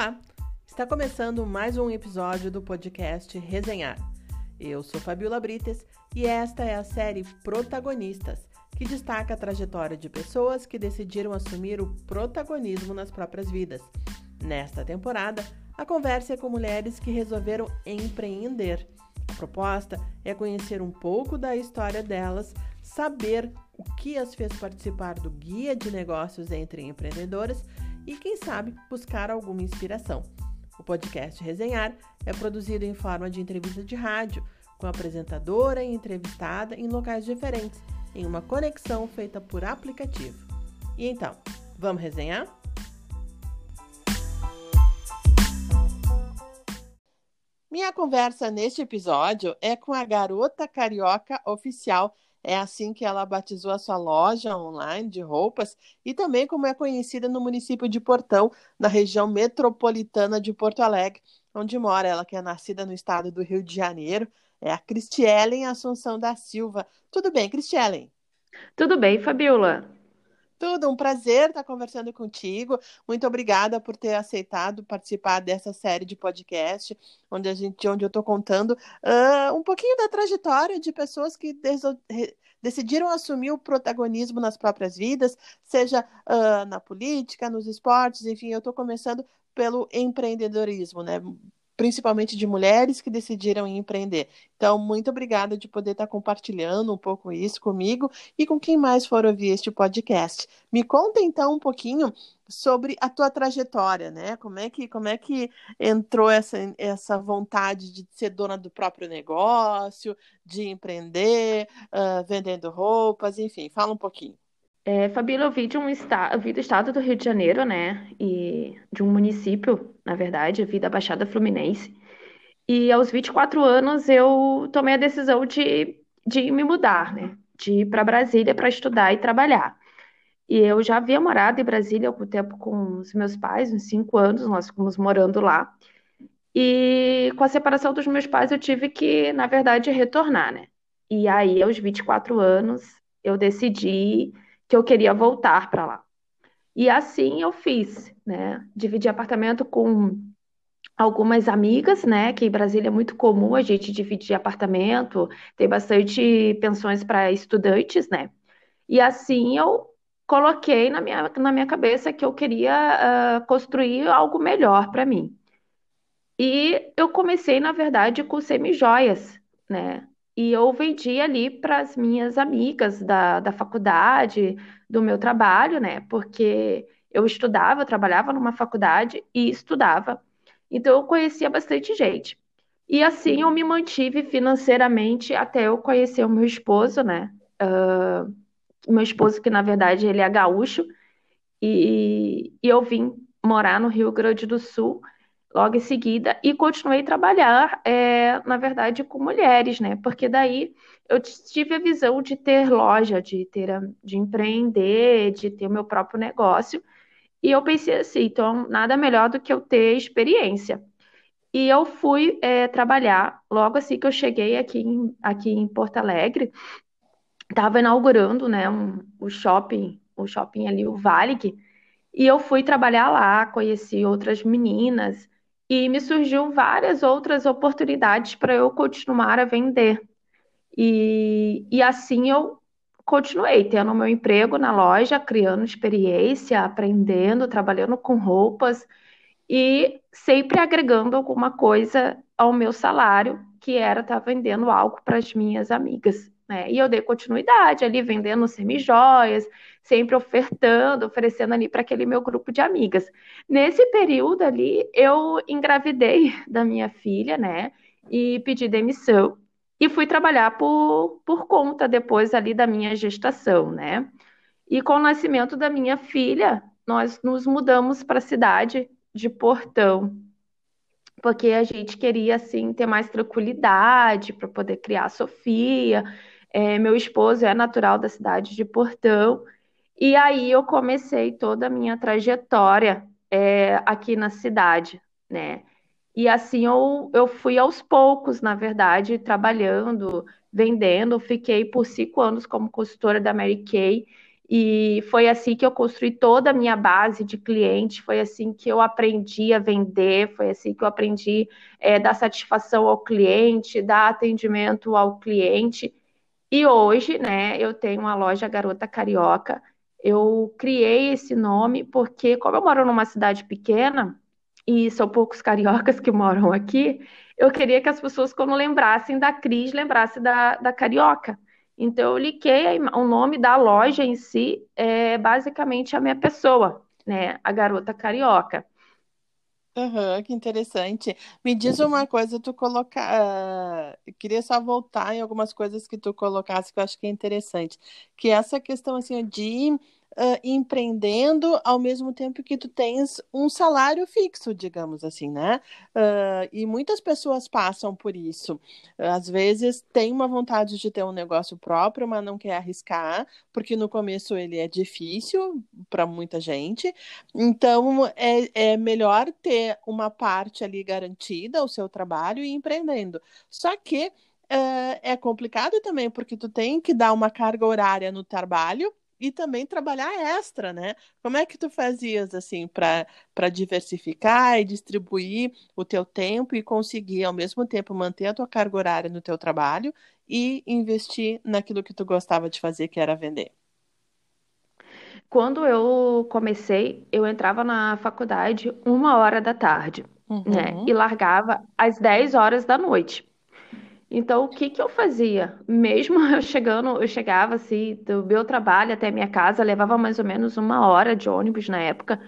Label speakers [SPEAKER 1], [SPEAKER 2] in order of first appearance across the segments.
[SPEAKER 1] Olá! Está começando mais um episódio do podcast Resenhar. Eu sou Fabiola Brites e esta é a série Protagonistas, que destaca a trajetória de pessoas que decidiram assumir o protagonismo nas próprias vidas. Nesta temporada, a conversa é com mulheres que resolveram empreender. A proposta é conhecer um pouco da história delas, saber o que as fez participar do Guia de Negócios entre Empreendedoras e, quem sabe, buscar alguma inspiração. O podcast Resenhar é produzido em forma de entrevista de rádio, com apresentadora e entrevistada em locais diferentes, em uma conexão feita por aplicativo. E então, vamos resenhar? Minha conversa neste episódio é com a garota carioca oficial é assim que ela batizou a sua loja online de roupas e também como é conhecida no município de Portão, na região metropolitana de Porto Alegre, onde mora ela, que é nascida no estado do Rio de Janeiro. É a Cristielen Assunção da Silva. Tudo bem, Cristielen?
[SPEAKER 2] Tudo bem, Fabiola.
[SPEAKER 1] Tudo, um prazer estar conversando contigo. Muito obrigada por ter aceitado participar dessa série de podcast, onde a gente, onde eu estou contando uh, um pouquinho da trajetória de pessoas que decidiram assumir o protagonismo nas próprias vidas, seja uh, na política, nos esportes, enfim, eu estou começando pelo empreendedorismo, né? Principalmente de mulheres que decidiram empreender. Então, muito obrigada de poder estar compartilhando um pouco isso comigo e com quem mais for ouvir este podcast. Me conta então um pouquinho sobre a tua trajetória, né? Como é que como é que entrou essa, essa vontade de ser dona do próprio negócio, de empreender, uh, vendendo roupas, enfim, fala um pouquinho.
[SPEAKER 2] É, Fabíola, eu vi de um estado, eu vi do estado do Rio de Janeiro, né? E de um município, na verdade, eu vi da Baixada Fluminense. E aos 24 anos eu tomei a decisão de, de me mudar, né? De ir para Brasília para estudar e trabalhar. E eu já havia morado em Brasília algum tempo com os meus pais, uns cinco anos, nós ficamos morando lá. E com a separação dos meus pais, eu tive que, na verdade, retornar, né? E aí, aos 24 anos, eu decidi que eu queria voltar para lá. E assim eu fiz, né? Dividi apartamento com algumas amigas, né? Que em Brasília é muito comum a gente dividir apartamento, tem bastante pensões para estudantes, né? E assim eu coloquei na minha, na minha cabeça que eu queria uh, construir algo melhor para mim. E eu comecei, na verdade, com semi-joias, né? E eu vendi ali para as minhas amigas da, da faculdade, do meu trabalho, né? Porque eu estudava, eu trabalhava numa faculdade e estudava. Então eu conhecia bastante gente. E assim eu me mantive financeiramente até eu conhecer o meu esposo, né? Uh, meu esposo, que na verdade ele é gaúcho, e, e eu vim morar no Rio Grande do Sul logo em seguida e continuei a trabalhar, é, na verdade, com mulheres, né? Porque daí eu tive a visão de ter loja, de ter, de empreender, de ter o meu próprio negócio. E eu pensei assim, então nada melhor do que eu ter experiência. E eu fui é, trabalhar logo assim que eu cheguei aqui em, aqui em Porto Alegre, estava inaugurando, né, um, o shopping, o shopping ali, o Valig, e eu fui trabalhar lá, conheci outras meninas, e me surgiu várias outras oportunidades para eu continuar a vender. E, e assim eu continuei tendo meu emprego na loja, criando experiência, aprendendo, trabalhando com roupas e sempre agregando alguma coisa ao meu salário, que era estar tá vendendo algo para as minhas amigas. Né? E eu dei continuidade ali, vendendo semijoias, sempre ofertando, oferecendo ali para aquele meu grupo de amigas. Nesse período ali, eu engravidei da minha filha, né? E pedi demissão e fui trabalhar por, por conta depois ali da minha gestação, né? E com o nascimento da minha filha, nós nos mudamos para a cidade de Portão, porque a gente queria assim ter mais tranquilidade para poder criar a Sofia é, meu esposo é natural da cidade de Portão, e aí eu comecei toda a minha trajetória é, aqui na cidade, né? E assim eu, eu fui aos poucos, na verdade, trabalhando, vendendo. Fiquei por cinco anos como consultora da Mary Kay E foi assim que eu construí toda a minha base de clientes, foi assim que eu aprendi a vender, foi assim que eu aprendi é, dar satisfação ao cliente, dar atendimento ao cliente. E hoje, né, eu tenho uma loja Garota Carioca. Eu criei esse nome porque, como eu moro numa cidade pequena, e são poucos cariocas que moram aqui, eu queria que as pessoas, quando lembrassem da Cris, lembrassem da, da Carioca. Então, eu liquei o nome da loja em si, é basicamente a minha pessoa, né? A garota carioca.
[SPEAKER 1] Uhum, que interessante. Me diz uma coisa, tu colocar. Uh, queria só voltar em algumas coisas que tu colocasse que eu acho que é interessante. Que é essa questão assim de uh, empreendendo ao mesmo tempo que tu tens um salário fixo, digamos assim, né? Uh, e muitas pessoas passam por isso. Às vezes tem uma vontade de ter um negócio próprio, mas não quer arriscar, porque no começo ele é difícil para muita gente. Então é, é melhor ter uma parte ali garantida, o seu trabalho, e empreendendo. Só que é complicado também, porque tu tem que dar uma carga horária no trabalho e também trabalhar extra, né? Como é que tu fazias assim para diversificar e distribuir o teu tempo e conseguir ao mesmo tempo manter a tua carga horária no teu trabalho e investir naquilo que tu gostava de fazer, que era vender?
[SPEAKER 2] Quando eu comecei, eu entrava na faculdade uma hora da tarde, né? uhum. né? E largava às 10 horas da noite. Então, o que que eu fazia? Mesmo eu chegando, eu chegava assim, do meu trabalho até minha casa, levava mais ou menos uma hora de ônibus na época.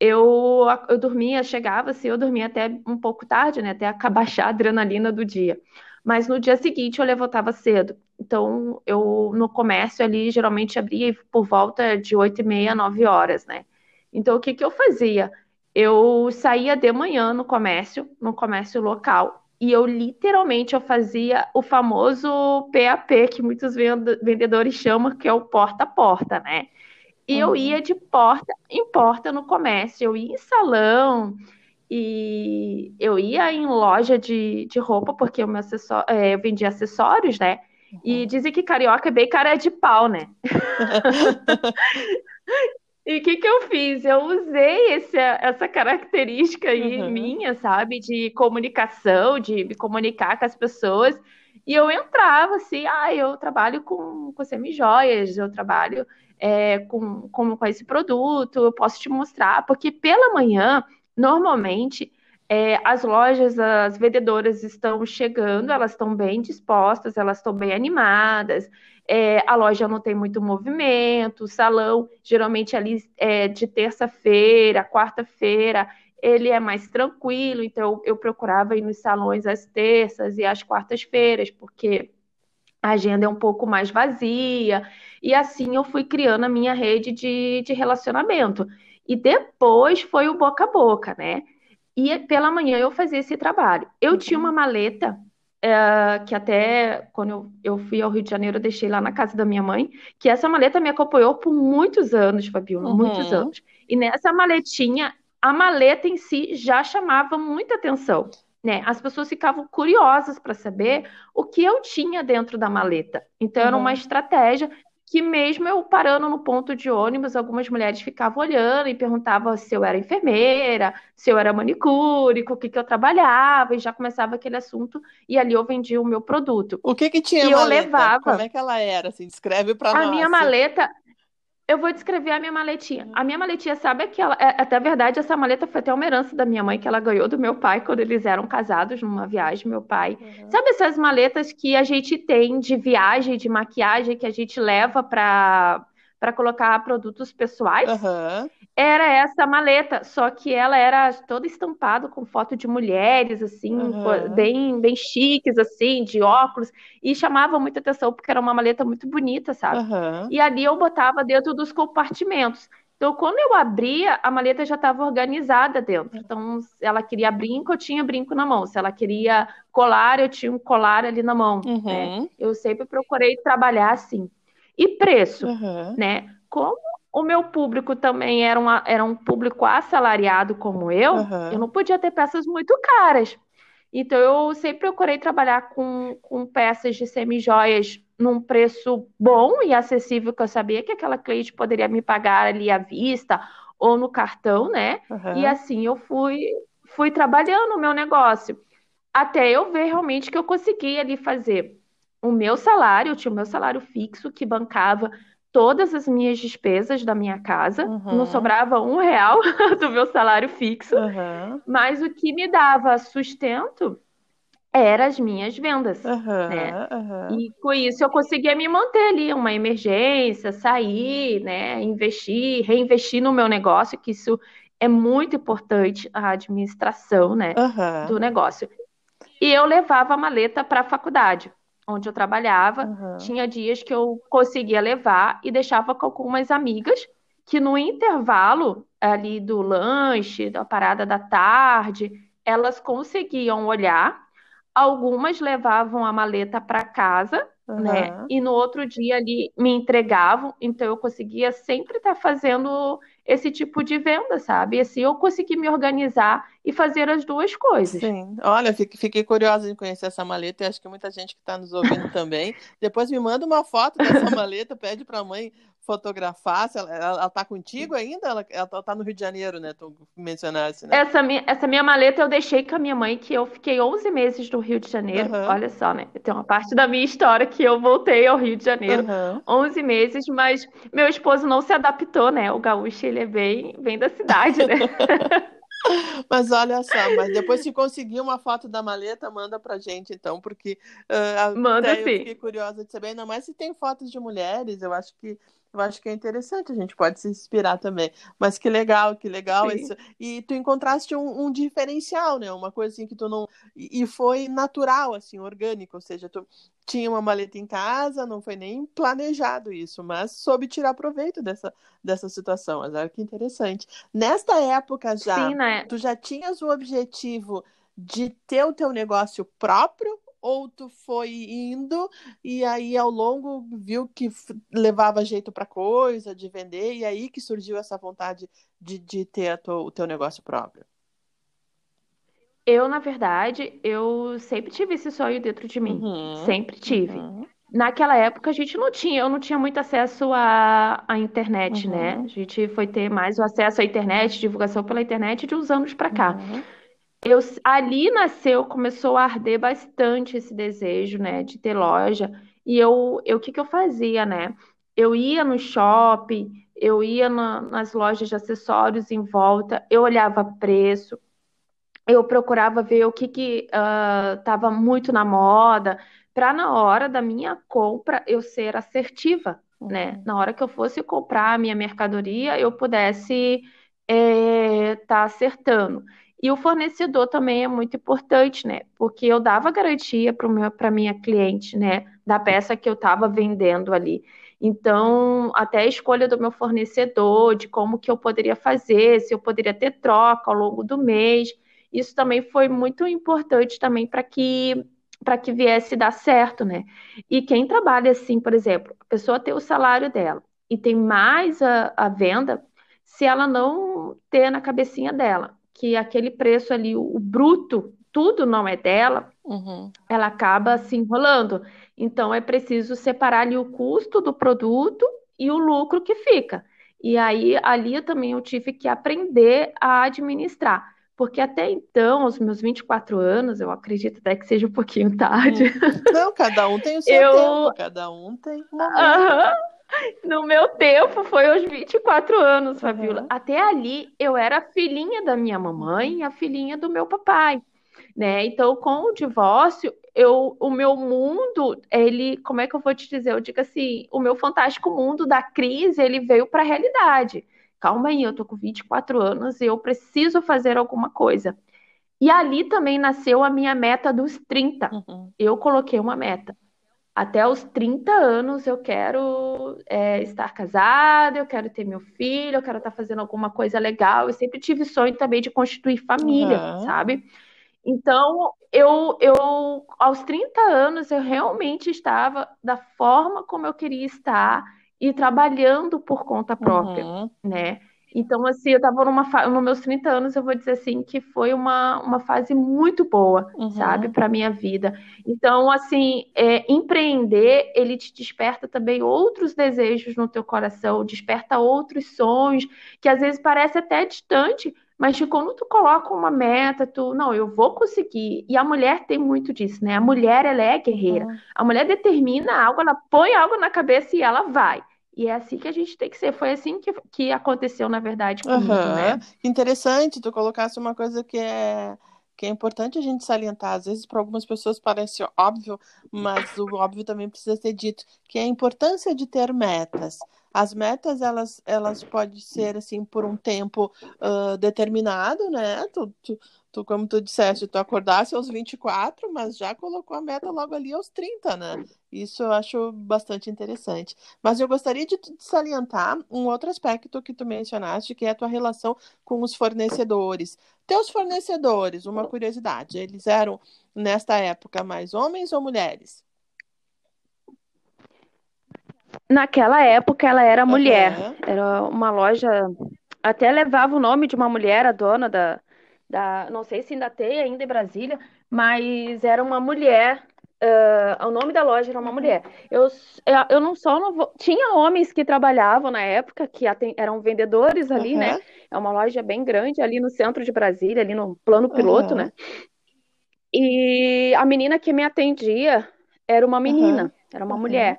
[SPEAKER 2] Eu, eu dormia, chegava assim, eu dormia até um pouco tarde, né? Até abaixar a adrenalina do dia. Mas no dia seguinte eu levantava cedo. Então, eu no comércio ali geralmente abria por volta de 8 e meia, 9 horas, né? Então, o que que eu fazia? Eu saía de manhã no comércio, no comércio local, e eu literalmente eu fazia o famoso PAP que muitos vendedores chamam, que é o porta a porta, né? E uhum. eu ia de porta em porta no comércio, eu ia em salão, e eu ia em loja de, de roupa, porque eu, acessório, é, eu vendia acessórios, né? Uhum. E dizem que carioca é bem cara de pau, né? E o que, que eu fiz? Eu usei esse, essa característica aí uhum. minha, sabe, de comunicação, de me comunicar com as pessoas. E eu entrava assim, ah, eu trabalho com, com semi-joias, eu trabalho é, com, com, com esse produto, eu posso te mostrar, porque pela manhã, normalmente, é, as lojas, as vendedoras estão chegando, elas estão bem dispostas, elas estão bem animadas, é, a loja não tem muito movimento, o salão, geralmente ali é de terça-feira, quarta-feira, ele é mais tranquilo, então eu procurava ir nos salões às terças e às quartas-feiras, porque a agenda é um pouco mais vazia, e assim eu fui criando a minha rede de, de relacionamento. E depois foi o boca a boca, né? E pela manhã eu fazia esse trabalho. Eu uhum. tinha uma maleta é, que até quando eu, eu fui ao Rio de Janeiro, eu deixei lá na casa da minha mãe, que essa maleta me acompanhou por muitos anos, Fabiola, uhum. muitos anos. E nessa maletinha, a maleta em si já chamava muita atenção. Né? As pessoas ficavam curiosas para saber o que eu tinha dentro da maleta. Então, uhum. era uma estratégia que mesmo eu parando no ponto de ônibus, algumas mulheres ficavam olhando e perguntavam se eu era enfermeira, se eu era manicure, com o que, que eu trabalhava, e já começava aquele assunto, e ali eu vendia o meu produto.
[SPEAKER 1] O que que tinha e maleta? eu levava. Como é que ela era? Assim, descreve para nós.
[SPEAKER 2] A minha maleta, eu vou descrever a minha maletinha. A minha maletinha, sabe que ela, é, até verdade, essa maleta foi até uma herança da minha mãe que ela ganhou do meu pai quando eles eram casados numa viagem, meu pai. Uhum. Sabe essas maletas que a gente tem de viagem, de maquiagem que a gente leva para para colocar produtos pessoais?
[SPEAKER 1] Uhum
[SPEAKER 2] era essa maleta, só que ela era toda estampada com foto de mulheres, assim, uhum. bem, bem chiques, assim, de óculos, e chamava muita atenção porque era uma maleta muito bonita, sabe?
[SPEAKER 1] Uhum.
[SPEAKER 2] E ali eu botava dentro dos compartimentos. Então, quando eu abria, a maleta já estava organizada dentro. Então, se ela queria brinco, eu tinha brinco na mão. Se ela queria colar, eu tinha um colar ali na mão. Uhum. Né? Eu sempre procurei trabalhar assim. E preço, né? Como o meu público também era, uma, era um público assalariado como eu, uhum. eu não podia ter peças muito caras. Então, eu sempre procurei trabalhar com, com peças de semi-joias num preço bom e acessível, que eu sabia que aquela cliente poderia me pagar ali à vista ou no cartão, né? Uhum. E assim eu fui, fui trabalhando o meu negócio. Até eu ver realmente que eu conseguia ali fazer o meu salário, eu tinha o meu salário fixo que bancava todas as minhas despesas da minha casa, uhum. não sobrava um real do meu salário fixo, uhum. mas o que me dava sustento eram as minhas vendas, uhum, né? Uhum. E com isso eu conseguia me manter ali, uma emergência, sair, né? Investir, reinvestir no meu negócio, que isso é muito importante, a administração, né? Uhum. Do negócio. E eu levava a maleta para a faculdade, onde eu trabalhava. Tinha dias que eu conseguia levar e deixava com algumas amigas que no intervalo ali do lanche, da parada da tarde, elas conseguiam olhar Algumas levavam a maleta para casa, uhum. né? E no outro dia ali me entregavam, então eu conseguia sempre estar tá fazendo esse tipo de venda, sabe? Assim eu consegui me organizar e fazer as duas coisas.
[SPEAKER 1] Sim, olha, fiquei curiosa em conhecer essa maleta e acho que muita gente que está nos ouvindo também. Depois me manda uma foto dessa maleta, pede para a mãe fotografar? Ela, ela, ela tá contigo ainda? Ela, ela tá no Rio de Janeiro, né? Tu mencionasse, né?
[SPEAKER 2] Essa minha, essa minha maleta eu deixei com a minha mãe, que eu fiquei 11 meses no Rio de Janeiro. Uhum. Olha só, né? Tem uma parte da minha história que eu voltei ao Rio de Janeiro. Uhum. 11 meses, mas meu esposo não se adaptou, né? O gaúcho, ele é bem, bem da cidade, né?
[SPEAKER 1] Mas olha só, mas depois se conseguir uma foto da maleta, manda pra gente, então, porque uh,
[SPEAKER 2] manda sim. eu
[SPEAKER 1] fiquei curiosa de saber, ainda mais se tem fotos de mulheres, eu acho que eu acho que é interessante, a gente pode se inspirar também. Mas que legal, que legal Sim. isso. E tu encontraste um, um, diferencial, né? Uma coisa assim que tu não. E foi natural, assim, orgânico. Ou seja, tu tinha uma maleta em casa, não foi nem planejado isso, mas soube tirar proveito dessa, dessa situação. Mas olha que interessante. Nesta época já, Sim, né? tu já tinhas o objetivo de ter o teu negócio próprio ou tu foi indo e aí ao longo viu que levava jeito para coisa, de vender, e aí que surgiu essa vontade de, de ter tua, o teu negócio próprio?
[SPEAKER 2] Eu, na verdade, eu sempre tive esse sonho dentro de mim. Uhum, sempre tive. Uhum. Naquela época a gente não tinha, eu não tinha muito acesso à, à internet, né? uhum. né? A gente foi ter mais o acesso à internet, divulgação pela internet de uns anos para cá. Eu, ali nasceu, começou a arder bastante esse desejo, né, de ter loja. E eu, o que que eu fazia, né? Eu ia no shopping, eu ia na, nas lojas de acessórios em volta, eu olhava preço, eu procurava ver o que que estava uh, muito na moda, para na hora da minha compra eu ser assertiva, né? Na hora que eu fosse comprar a minha mercadoria, eu pudesse estar é, tá acertando. E o fornecedor também é muito importante, né? Porque eu dava garantia para a minha cliente, né? Da peça que eu estava vendendo ali. Então, até a escolha do meu fornecedor, de como que eu poderia fazer, se eu poderia ter troca ao longo do mês. Isso também foi muito importante também para que para que viesse dar certo, né? E quem trabalha assim, por exemplo, a pessoa tem o salário dela e tem mais a, a venda, se ela não ter na cabecinha dela que aquele preço ali, o, bruto, tudo não é dela, uhum. ela acaba se enrolando. Então é preciso separar ali o custo do produto e o lucro que fica. E aí ali também eu tive que aprender a administrar. Porque até então, aos meus 24 anos, eu acredito até que seja um pouquinho tarde.
[SPEAKER 1] Hum. Não, cada um tem o seu eu... tempo, cada um tem um momento. Uhum.
[SPEAKER 2] No meu tempo foi aos 24 anos, Fabiola. Uhum. Até ali eu era filhinha da minha mamãe e a filhinha do meu papai, né? Então, com o divórcio, eu, o meu mundo, ele, como é que eu vou te dizer? Eu digo assim, o meu fantástico mundo da crise, ele veio para a realidade. Calma aí, eu tô com 24 anos e eu preciso fazer alguma coisa. E ali também nasceu a minha meta dos 30. Uhum. Eu coloquei uma meta até os 30 anos eu quero é, estar casada, eu quero ter meu filho, eu quero estar fazendo alguma coisa legal. Eu sempre tive sonho também de constituir família, uhum. sabe? Então, eu, eu, aos 30 anos, eu realmente estava da forma como eu queria estar e trabalhando por conta própria, uhum. né? Então, assim, eu estava numa fa... nos meus 30 anos, eu vou dizer assim, que foi uma, uma fase muito boa, uhum. sabe, para minha vida. Então, assim, é, empreender, ele te desperta também outros desejos no teu coração, desperta outros sonhos, que às vezes parece até distante, mas que quando tu coloca uma meta, tu, não, eu vou conseguir. E a mulher tem muito disso, né? A mulher, ela é guerreira. Uhum. A mulher determina algo, ela põe algo na cabeça e ela vai. E é assim que a gente tem que ser. Foi assim que, que aconteceu, na verdade, comigo, uhum. né?
[SPEAKER 1] Interessante, tu colocasse uma coisa que é, que é importante a gente salientar. Às vezes, para algumas pessoas parece óbvio, mas o óbvio também precisa ser dito, que é a importância de ter metas. As metas, elas, elas podem ser, assim, por um tempo uh, determinado, né? Tu, tu, tu, como tu disseste, tu acordasse aos 24, mas já colocou a meta logo ali aos 30, né? Isso eu acho bastante interessante. Mas eu gostaria de, salientar um outro aspecto que tu mencionaste, que é a tua relação com os fornecedores. Teus fornecedores, uma curiosidade, eles eram, nesta época, mais homens ou mulheres?
[SPEAKER 2] Naquela época ela era mulher. Uhum. Era uma loja. Até levava o nome de uma mulher, a dona da, da. Não sei se ainda tem ainda em Brasília, mas era uma mulher. Uh, o nome da loja era uma uhum. mulher. Eu, eu não só não vou... tinha homens que trabalhavam na época que eram vendedores ali, uhum. né? É uma loja bem grande ali no centro de Brasília, ali no plano piloto, uhum. né? E a menina que me atendia era uma menina, era uma mulher.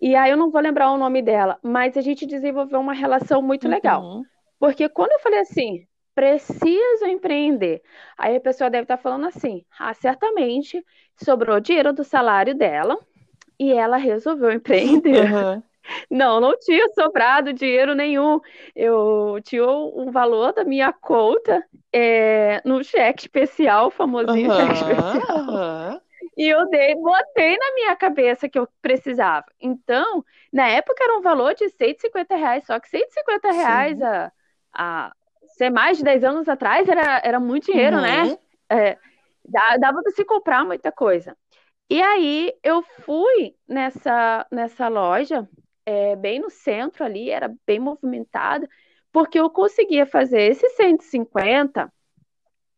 [SPEAKER 2] E aí eu não vou lembrar o nome dela, mas a gente desenvolveu uma relação muito legal. Uhum. Porque quando eu falei assim, preciso empreender, aí a pessoa deve estar falando assim: ah, certamente sobrou dinheiro do salário dela e ela resolveu empreender. Uhum. Não, não tinha sobrado dinheiro nenhum. Eu tinha um valor da minha conta é, no cheque especial, famosinho uhum, cheque especial. Uhum. E eu dei, botei na minha cabeça que eu precisava. Então, na época era um valor de 150 reais, só que 150 reais a, a ser mais de 10 anos atrás era, era muito dinheiro, né? uhum. né? É, dava para se comprar muita coisa. E aí eu fui nessa, nessa loja, é, bem no centro ali, era bem movimentada, porque eu conseguia fazer esses 150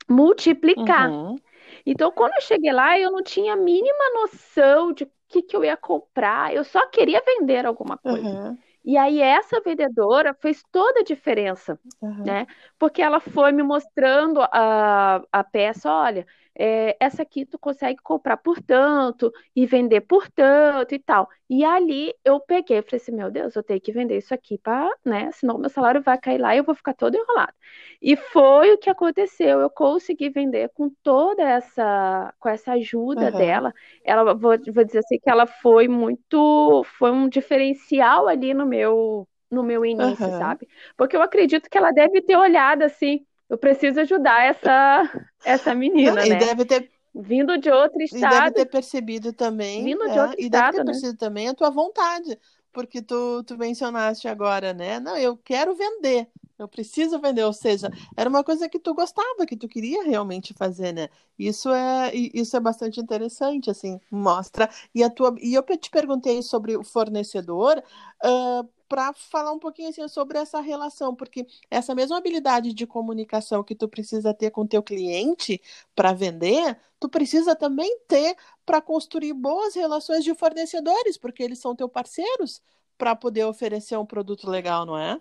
[SPEAKER 2] multiplicar. Uhum. Então, quando eu cheguei lá, eu não tinha a mínima noção de o que, que eu ia comprar, eu só queria vender alguma coisa. Uhum. E aí, essa vendedora fez toda a diferença, uhum. né? Porque ela foi me mostrando a, a peça, olha, é, essa aqui tu consegue comprar por tanto e vender por tanto e tal. E ali eu peguei e falei assim, meu Deus, eu tenho que vender isso aqui para, né? Senão meu salário vai cair lá e eu vou ficar todo enrolado. E foi o que aconteceu. Eu consegui vender com toda essa, com essa ajuda uhum. dela. Ela, vou, vou dizer assim que ela foi muito, foi um diferencial ali no meu, no meu início, uhum. sabe? Porque eu acredito que ela deve ter olhado assim eu preciso ajudar essa, essa menina,
[SPEAKER 1] e
[SPEAKER 2] né?
[SPEAKER 1] deve ter
[SPEAKER 2] vindo de outro estado.
[SPEAKER 1] E deve ter percebido também.
[SPEAKER 2] Vindo é, de outro
[SPEAKER 1] e
[SPEAKER 2] estado,
[SPEAKER 1] deve ter
[SPEAKER 2] né?
[SPEAKER 1] percebido também a tua vontade. Porque tu, tu mencionaste agora, né? Não, eu quero vender. Eu preciso vender, ou seja, era uma coisa que tu gostava, que tu queria realmente fazer, né? Isso é, isso é bastante interessante, assim, mostra. E a tua, e eu te perguntei sobre o fornecedor, uh, para falar um pouquinho assim, sobre essa relação, porque essa mesma habilidade de comunicação que tu precisa ter com teu cliente para vender, tu precisa também ter para construir boas relações de fornecedores, porque eles são teus parceiros para poder oferecer um produto legal, não é?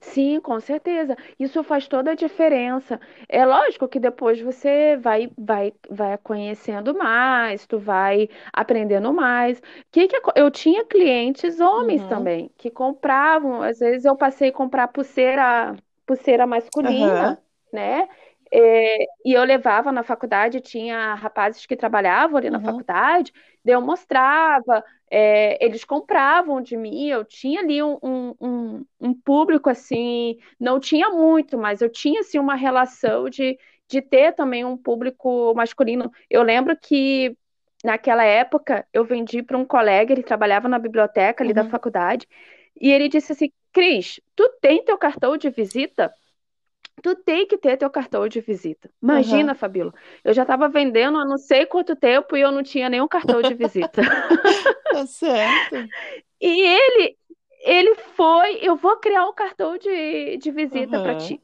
[SPEAKER 2] Sim, com certeza. Isso faz toda a diferença. É lógico que depois você vai, vai, vai conhecendo mais, tu vai aprendendo mais. Que que eu tinha clientes homens uhum. também que compravam. Às vezes eu passei a comprar pulseira, pulseira masculina, uhum. né? É, e eu levava na faculdade, tinha rapazes que trabalhavam ali na uhum. faculdade, eu mostrava, é, eles compravam de mim, eu tinha ali um, um, um, público assim, não tinha muito, mas eu tinha assim uma relação de, de ter também um público masculino. Eu lembro que naquela época eu vendi para um colega, ele trabalhava na biblioteca ali uhum. da faculdade, e ele disse assim: Cris, tu tem teu cartão de visita? Tu tem que ter teu cartão de visita. Imagina, uhum. Fabíola, eu já estava vendendo há não sei quanto tempo e eu não tinha nenhum cartão de visita.
[SPEAKER 1] tá certo.
[SPEAKER 2] E ele, ele foi, eu vou criar um cartão de, de visita uhum. para ti.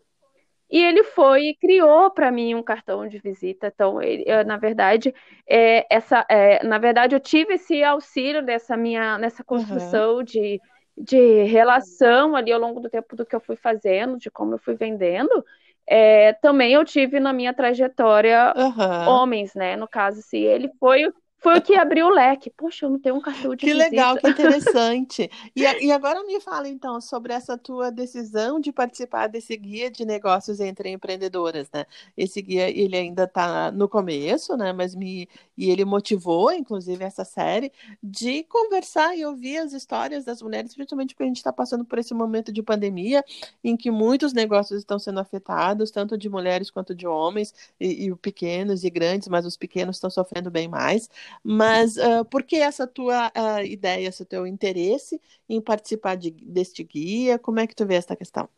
[SPEAKER 2] E ele foi e criou para mim um cartão de visita. Então, ele, eu, na verdade, é, essa, é, na verdade, eu tive esse auxílio dessa minha, nessa construção uhum. de, de relação ali ao longo do tempo do que eu fui fazendo, de como eu fui vendendo. É, também eu tive na minha trajetória uhum. homens, né? No caso, se ele foi foi o que abriu o leque. Poxa, eu não tenho um cartão de
[SPEAKER 1] Que
[SPEAKER 2] visita.
[SPEAKER 1] legal, que interessante. e, e agora me fala então sobre essa tua decisão de participar desse guia de negócios entre empreendedoras, né? Esse guia ele ainda está no começo, né? Mas me e ele motivou, inclusive, essa série de conversar e ouvir as histórias das mulheres, principalmente porque a gente está passando por esse momento de pandemia em que muitos negócios estão sendo afetados, tanto de mulheres quanto de homens, e, e pequenos e grandes, mas os pequenos estão sofrendo bem mais. Mas uh, por que essa tua uh, ideia, esse teu interesse em participar de, deste guia? Como é que tu vê essa questão?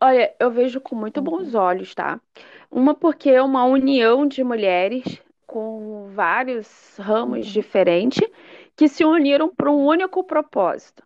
[SPEAKER 2] Olha, eu vejo com muito uhum. bons olhos, tá? Uma porque é uma união de mulheres com vários ramos uhum. diferentes que se uniram para um único propósito: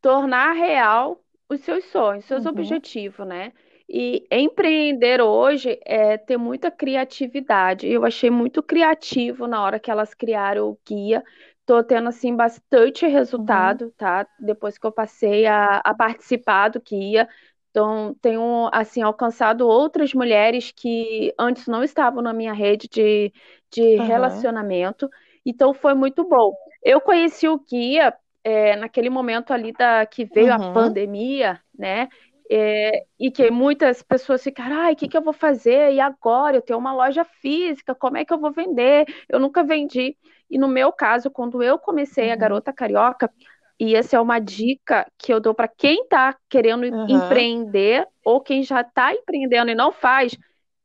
[SPEAKER 2] tornar real os seus sonhos, seus uhum. objetivos, né? E empreender hoje é ter muita criatividade. Eu achei muito criativo na hora que elas criaram o guia. Estou tendo assim bastante resultado, uhum. tá? Depois que eu passei a, a participar do guia. Então, tenho assim alcançado outras mulheres que antes não estavam na minha rede de, de uhum. relacionamento. Então, foi muito bom. Eu conheci o guia é, naquele momento ali da que veio uhum. a pandemia, né? É, e que muitas pessoas ficaram, ai, o que, que eu vou fazer? E agora? Eu tenho uma loja física, como é que eu vou vender? Eu nunca vendi. E no meu caso, quando eu comecei uhum. a Garota Carioca, e essa é uma dica que eu dou para quem está querendo uhum. empreender ou quem já está empreendendo e não faz,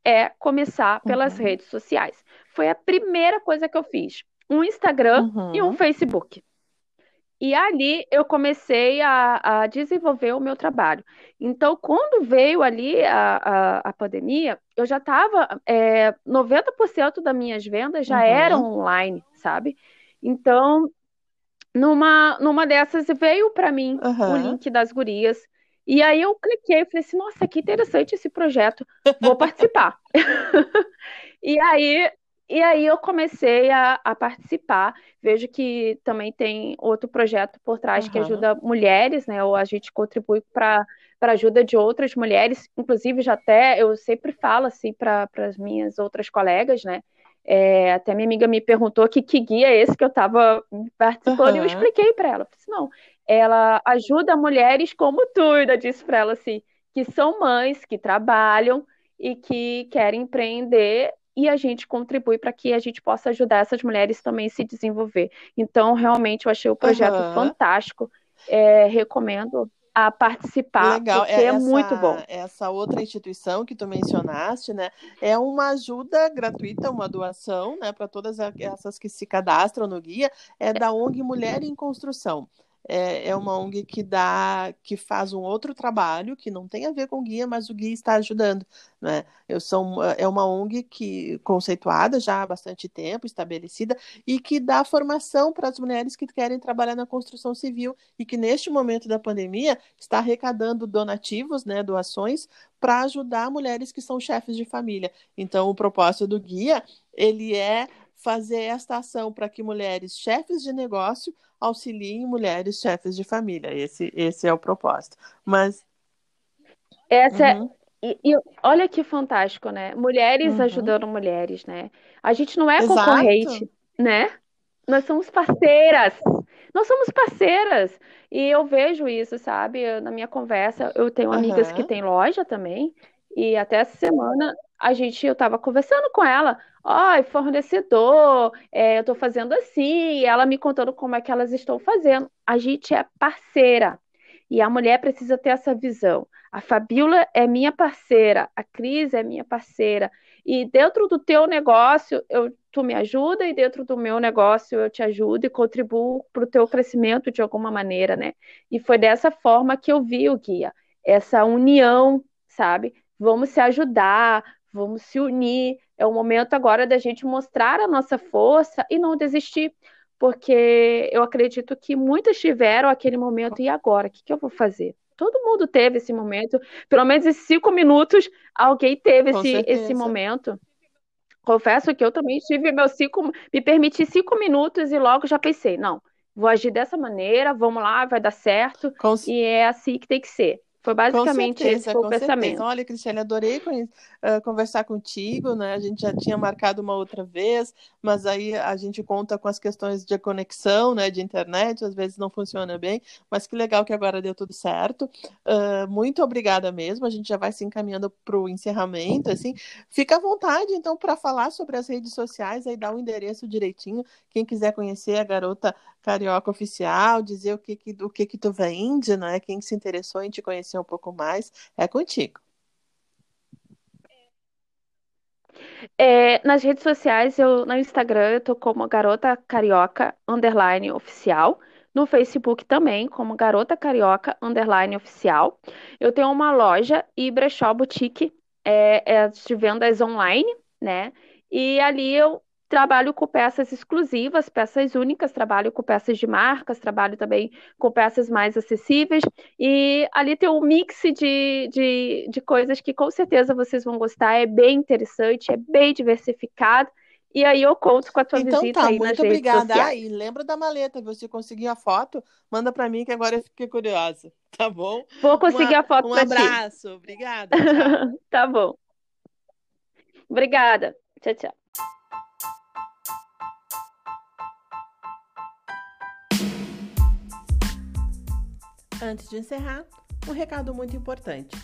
[SPEAKER 2] é começar pelas uhum. redes sociais. Foi a primeira coisa que eu fiz. Um Instagram e um uhum. Facebook. E ali eu comecei a, a, desenvolver o meu trabalho. Então, quando veio ali a, a, a pandemia, eu já estava. É, 90% das minhas vendas já uhum. eram online, sabe? Então, numa, numa dessas veio para mim uhum. o link das gurias. E aí eu cliquei e falei assim: nossa, que interessante esse projeto, vou participar. e aí e aí eu comecei a, a, participar. Vejo que também tem outro projeto por trás uhum. que ajuda mulheres, né? Ou a gente contribui para a ajuda de outras mulheres. Inclusive, já até eu sempre falo assim para as minhas outras colegas, né? É, até minha amiga me perguntou que, que guia é esse que eu estava participando uhum. e eu expliquei para ela. Disse, não, ela ajuda mulheres como tu, eu disse para ela assim, que são mães, que trabalham e que querem empreender e a gente contribui para que a gente possa ajudar essas mulheres também a se desenvolver. Então, realmente, eu achei o projeto uhum. fantástico. É, recomendo a participar, Legal. porque é, é, muito bom.
[SPEAKER 1] Essa outra instituição que tu mencionaste, né, é uma ajuda gratuita, uma doação, né, para todas essas que se cadastram no guia, é da ONG Mulher em Construção é, é uma ONG que dá, que faz um outro trabalho que não tem a ver com guia, mas o guia está ajudando, né? Eu sou é uma ONG que conceituada já há bastante tempo, estabelecida e que dá formação para as mulheres que querem trabalhar na construção civil e que neste momento da pandemia está arrecadando donativos, né, doações para ajudar mulheres que são chefes de família. Então, o propósito do guia ele é fazer esta ação para que mulheres chefes de negócio auxiliem mulheres chefes de família. Esse, esse é o propósito. Mas.
[SPEAKER 2] Essa é, uhum. é. E, e, olha que fantástico, né? Mulheres uhum. ajudando mulheres, né? A gente não é Exato. concorrente, né? Nós somos parceiras. Nós somos parceiras. E eu vejo isso, sabe? na minha conversa, eu tenho amigas uhum. que têm loja também. E até essa semana a gente, eu estava conversando com ela, ó, oh, fornecedor, é, eu estou fazendo assim, ela me contando como é que elas estão fazendo. A gente é parceira. E a mulher precisa ter essa visão. A Fabiola é minha parceira, a Cris é minha parceira. E dentro do teu negócio, eu, tu me ajuda, e dentro do meu negócio, eu te ajudo e contribuo para o teu crescimento de alguma maneira, né? E foi dessa forma que eu vi o guia, essa união, sabe? Vamos se ajudar, vamos se unir. É o momento agora da gente mostrar a nossa força e não desistir. porque eu acredito que muitas tiveram aquele momento, e agora? O que, que eu vou fazer? Todo mundo teve esse momento, pelo menos esses cinco minutos, alguém teve esse, esse momento. Confesso que eu também tive meus cinco, me permiti cinco minutos e logo já pensei, não, vou agir dessa maneira, vamos lá, vai dar certo, com... e é assim que tem que ser. Foi basicamente certeza, esse o pensamento. Certeza.
[SPEAKER 1] Olha, Cristiane, adorei uh, conversar contigo, né? A gente já tinha marcado uma outra vez, mas aí a gente conta com as questões de conexão, né? De internet, às vezes não funciona bem, mas que legal que agora deu tudo certo. Uh, muito obrigada mesmo. A gente já vai se encaminhando para o encerramento, assim. Fica à vontade, então, para falar sobre as redes sociais, aí dá o endereço direitinho. Quem quiser conhecer a garota Carioca Oficial, dizer o que, que, o que, que tu vende, né? Quem se interessou em te conhecer um pouco mais, é contigo.
[SPEAKER 2] É, nas redes sociais, eu, no Instagram, eu tô como Garota Carioca Underline Oficial. No Facebook também, como Garota Carioca Underline Oficial. Eu tenho uma loja e brechó boutique é, é de vendas online, né? E ali eu Trabalho com peças exclusivas, peças únicas, trabalho com peças de marcas, trabalho também com peças mais acessíveis. E ali tem um mix de, de, de coisas que com certeza vocês vão gostar. É bem interessante, é bem diversificado. E aí eu conto com a tua
[SPEAKER 1] então,
[SPEAKER 2] visita
[SPEAKER 1] tá,
[SPEAKER 2] aí
[SPEAKER 1] muito obrigada. Ah, e lembra da maleta, você conseguir a foto, manda para mim que agora eu fiquei curiosa, tá bom?
[SPEAKER 2] Vou conseguir
[SPEAKER 1] Uma,
[SPEAKER 2] a foto
[SPEAKER 1] Um
[SPEAKER 2] abraço,
[SPEAKER 1] ti. obrigada.
[SPEAKER 2] tá bom. Obrigada. Tchau, tchau.
[SPEAKER 1] Antes de encerrar, um recado muito importante.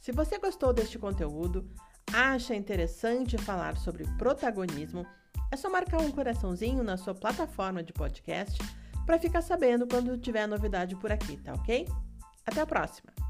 [SPEAKER 1] Se você gostou deste conteúdo, acha interessante falar sobre protagonismo, é só marcar um coraçãozinho na sua plataforma de podcast para ficar sabendo quando tiver novidade por aqui, tá ok? Até a próxima!